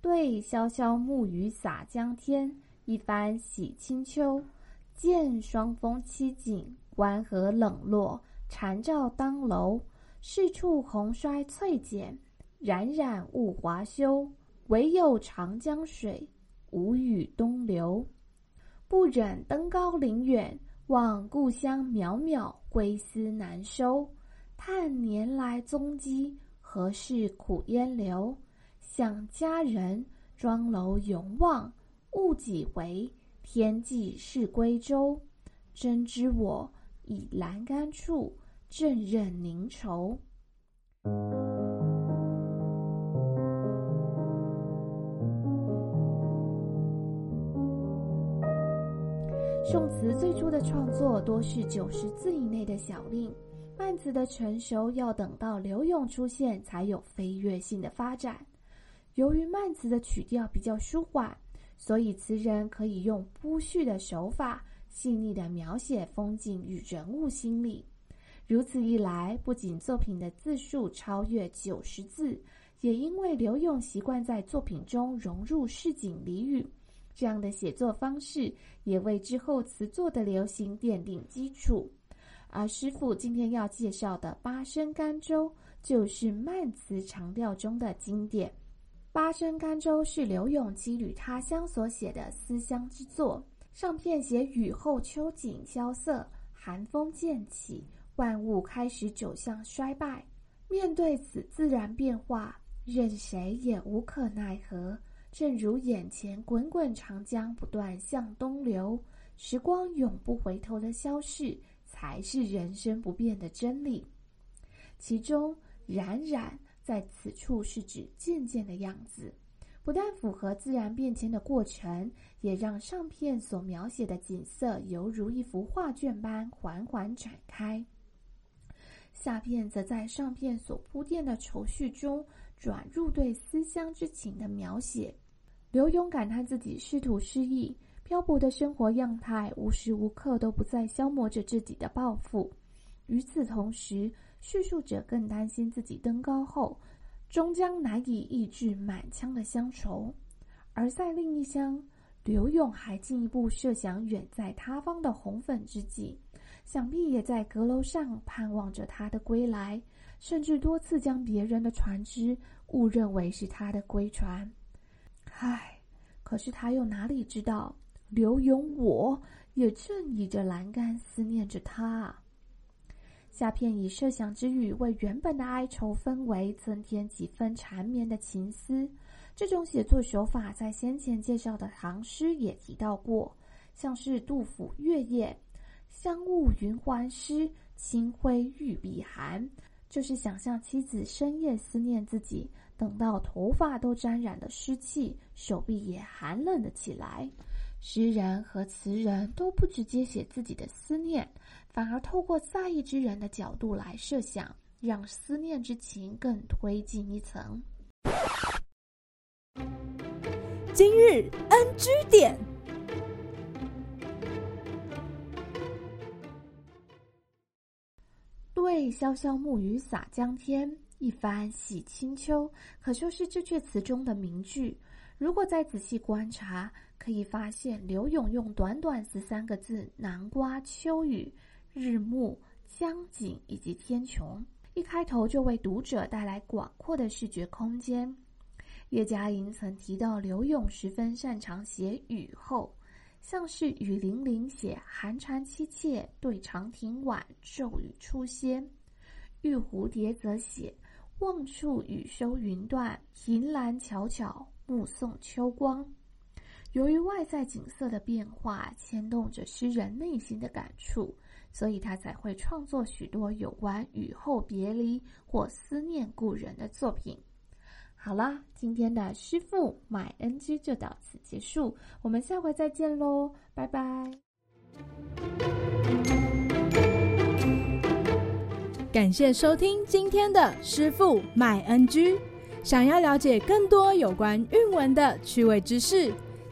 对潇潇暮雨洒江天，一番洗清秋。见霜风凄景，关河冷落，残照当楼。是处红衰翠减，冉冉物华休。唯有长江水，无语东流。不忍登高临远。望故乡渺渺，归思难收。叹年来踪迹，何事苦烟留？想佳人，妆楼永望，误几回？天际是归舟。真知我，倚栏杆处，正任凝愁。宋词最初的创作多是九十字以内的小令，慢词的成熟要等到柳永出现才有飞跃性的发展。由于慢词的曲调比较舒缓，所以词人可以用铺叙的手法，细腻地描写风景与人物心理。如此一来，不仅作品的字数超越九十字，也因为刘永习惯在作品中融入市井俚语。这样的写作方式也为之后词作的流行奠定基础，而师傅今天要介绍的八声甘州就是慢词长调中的经典。八声甘州是刘永羁旅他乡所写的思乡之作，上片写雨后秋景萧瑟，寒风渐起，万物开始走向衰败。面对此自然变化，任谁也无可奈何。正如眼前滚滚长江不断向东流，时光永不回头的消逝，才是人生不变的真理。其中“冉冉”在此处是指渐渐的样子，不但符合自然变迁的过程，也让上片所描写的景色犹如一幅画卷般缓缓展开。下片则在上片所铺垫的愁绪中，转入对思乡之情的描写，刘永感叹自己仕途失意，漂泊的生活样态无时无刻都不再消磨着自己的抱负。与此同时，叙述者更担心自己登高后，终将难以抑制满腔的乡愁。而在另一厢，刘永还进一步设想远在他方的红粉知己，想必也在阁楼上盼望着他的归来。甚至多次将别人的船只误认为是他的归船，唉，可是他又哪里知道，刘永我也正倚着栏杆思念着他啊。下片以设想之语为原本的哀愁氛围增添几分缠绵的情思，这种写作手法在先前介绍的唐诗也提到过，像是杜甫《月夜》：“香雾云鬟湿，清辉玉臂寒。”就是想象妻子深夜思念自己，等到头发都沾染了湿气，手臂也寒冷了起来。诗人和词人都不直接写自己的思念，反而透过在意之人的角度来设想，让思念之情更推进一层。今日 NG 点。对潇潇暮雨洒江天，一番洗清秋，可说是这阙词中的名句。如果再仔细观察，可以发现刘永用短短十三个字南瓜秋雨、日暮、江景以及天穹，一开头就为读者带来广阔的视觉空间。叶嘉莹曾提到，刘永十分擅长写雨后。像是雨霖铃写寒蝉凄切，对长亭晚，骤雨初歇；玉蝴蝶则写望处雨收云断，凭栏悄悄，目送秋光。由于外在景色的变化牵动着诗人内心的感触，所以他才会创作许多有关雨后别离或思念故人的作品。好啦，今天的诗赋买 NG 就到此结束，我们下回再见喽，拜拜。感谢收听今天的师傅买 NG。想要了解更多有关韵文的趣味知识，